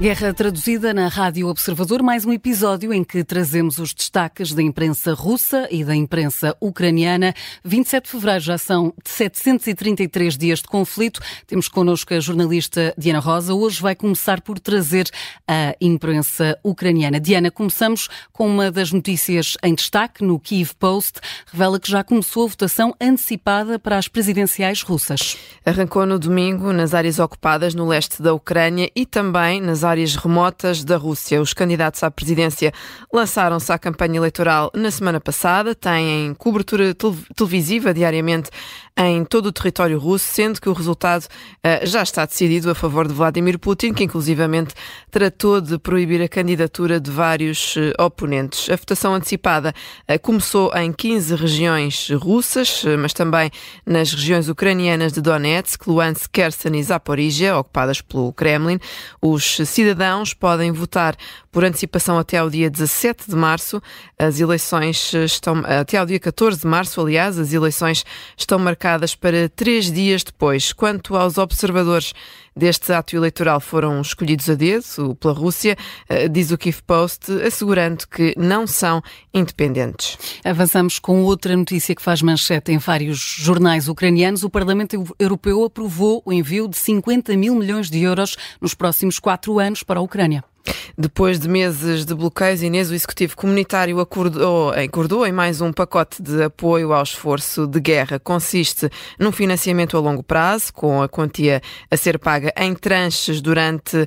Guerra traduzida na Rádio Observador, mais um episódio em que trazemos os destaques da imprensa russa e da imprensa ucraniana. 27 de fevereiro já são 733 dias de conflito. Temos connosco a jornalista Diana Rosa. Hoje vai começar por trazer a imprensa ucraniana. Diana, começamos com uma das notícias em destaque no Kiev Post. Revela que já começou a votação antecipada para as presidenciais russas. Arrancou no domingo nas áreas ocupadas no leste da Ucrânia e também nas áreas remotas da Rússia. Os candidatos à presidência lançaram-se à campanha eleitoral na semana passada, têm cobertura televisiva diariamente em todo o território russo, sendo que o resultado uh, já está decidido a favor de Vladimir Putin, que inclusivamente tratou de proibir a candidatura de vários uh, oponentes. A votação antecipada uh, começou em 15 regiões russas, mas também nas regiões ucranianas de Donetsk, Luhansk, Kherson e Zaporizhia, ocupadas pelo Kremlin. Os cidadãos podem votar por antecipação até ao dia 17 de março. As eleições estão até ao dia 14 de março, aliás, as eleições estão marcadas para três dias depois. Quanto aos observadores deste ato eleitoral foram escolhidos a dedo pela Rússia, eh, diz o Kiev Post, assegurando que não são independentes. Avançamos com outra notícia que faz manchete em vários jornais ucranianos. O Parlamento Europeu aprovou o envio de 50 mil milhões de euros nos próximos quatro anos para a Ucrânia. Depois de meses de bloqueios, Inês, o Executivo Comunitário acordou, acordou em mais um pacote de apoio ao esforço de guerra. Consiste num financiamento a longo prazo, com a quantia a ser paga em tranches durante uh,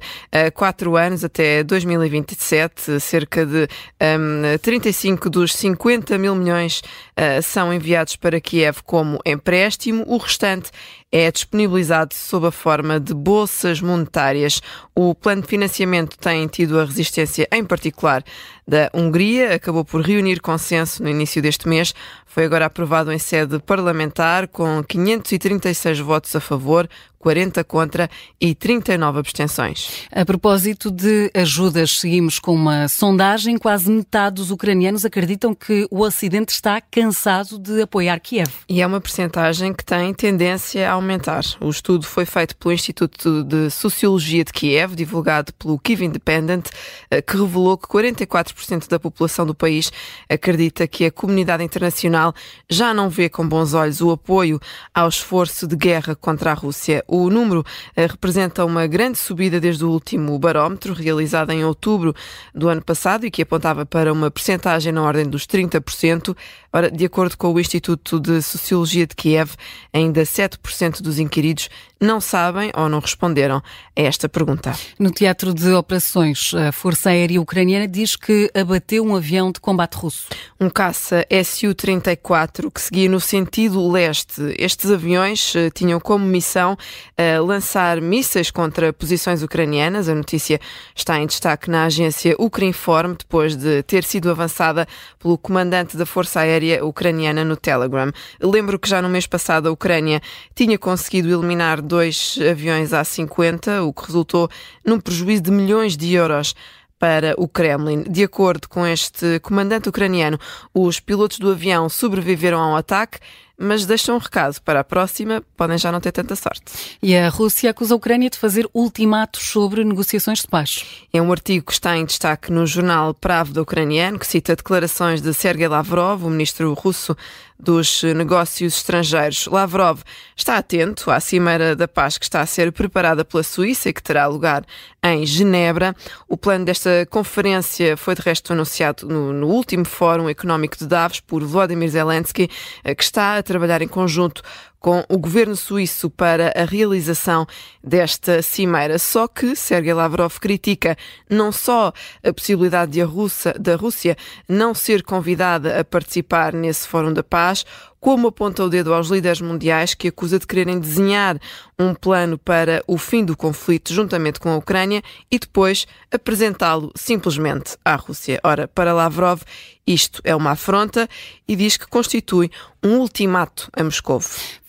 quatro anos até 2027. Cerca de um, 35 dos 50 mil milhões são enviados para Kiev como empréstimo. O restante é disponibilizado sob a forma de bolsas monetárias. O plano de financiamento tem tido a resistência, em particular, da Hungria, acabou por reunir consenso no início deste mês. Foi agora aprovado em sede parlamentar, com 536 votos a favor, 40 contra e 39 abstenções. A propósito de ajudas, seguimos com uma sondagem. Quase metade dos ucranianos acreditam que o Ocidente está cansado de apoiar Kiev. E é uma percentagem que tem tendência a aumentar. O estudo foi feito pelo Instituto de Sociologia de Kiev, divulgado pelo Kiev Independent, eh, que revelou que 44% da população do país acredita que a comunidade internacional já não vê com bons olhos o apoio ao esforço de guerra contra a Rússia. O número eh, representa uma grande subida desde o último barómetro, realizado em outubro do ano passado e que apontava para uma percentagem na ordem dos 30%. Ora, de acordo com o Instituto de Sociologia de Kiev, ainda 7% dos inquiridos não sabem ou não responderam a esta pergunta. No teatro de operações, a Força Aérea Ucraniana diz que abateu um avião de combate russo. Um caça Su-34 que seguia no sentido leste. Estes aviões eh, tinham como missão uh, lançar mísseis contra posições ucranianas. A notícia está em destaque na agência Ukrinform, depois de ter sido avançada pelo comandante da Força Aérea Ucraniana no Telegram. Lembro que já no mês passado a Ucrânia tinha conseguido eliminar dois aviões A-50, o que resultou num prejuízo de milhões de euros para o Kremlin. De acordo com este comandante ucraniano, os pilotos do avião sobreviveram ao ataque mas deixam um recado para a próxima, podem já não ter tanta sorte. E a Rússia acusa a Ucrânia de fazer ultimatos sobre negociações de paz. É um artigo que está em destaque no jornal Pravda ucraniano, que cita declarações de Sergei Lavrov, o ministro russo dos negócios estrangeiros. Lavrov está atento à Cimeira da Paz que está a ser preparada pela Suíça e que terá lugar em Genebra. O plano desta conferência foi de resto anunciado no, no último Fórum Económico de Davos por Vladimir Zelensky, eh, que está a trabalhar em conjunto com o governo suíço para a realização desta cimeira. Só que Sergei Lavrov critica não só a possibilidade de a Rússia, da Rússia não ser convidada a participar nesse Fórum da Paz, como aponta o dedo aos líderes mundiais que acusa de quererem desenhar um plano para o fim do conflito juntamente com a Ucrânia e depois apresentá-lo simplesmente à Rússia. Ora, para Lavrov, isto é uma afronta e diz que constitui um ultimato a Moscou.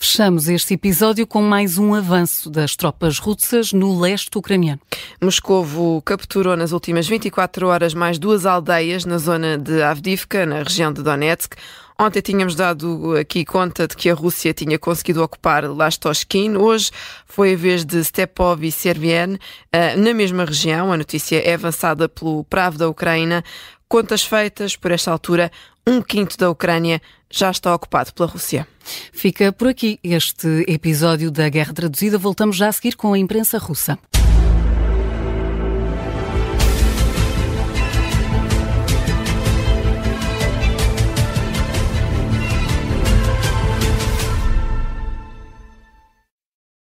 Fechamos este episódio com mais um avanço das tropas russas no leste ucraniano. Moscovo capturou nas últimas 24 horas mais duas aldeias na zona de Avdivka, na região de Donetsk Ontem tínhamos dado aqui conta de que a Rússia tinha conseguido ocupar Lastoskin. Hoje foi a vez de Stepov e Servien eh, na mesma região. A notícia é avançada pelo Pravo da Ucrânia. Contas feitas, por esta altura, um quinto da Ucrânia já está ocupado pela Rússia. Fica por aqui este episódio da Guerra Traduzida. Voltamos já a seguir com a imprensa russa.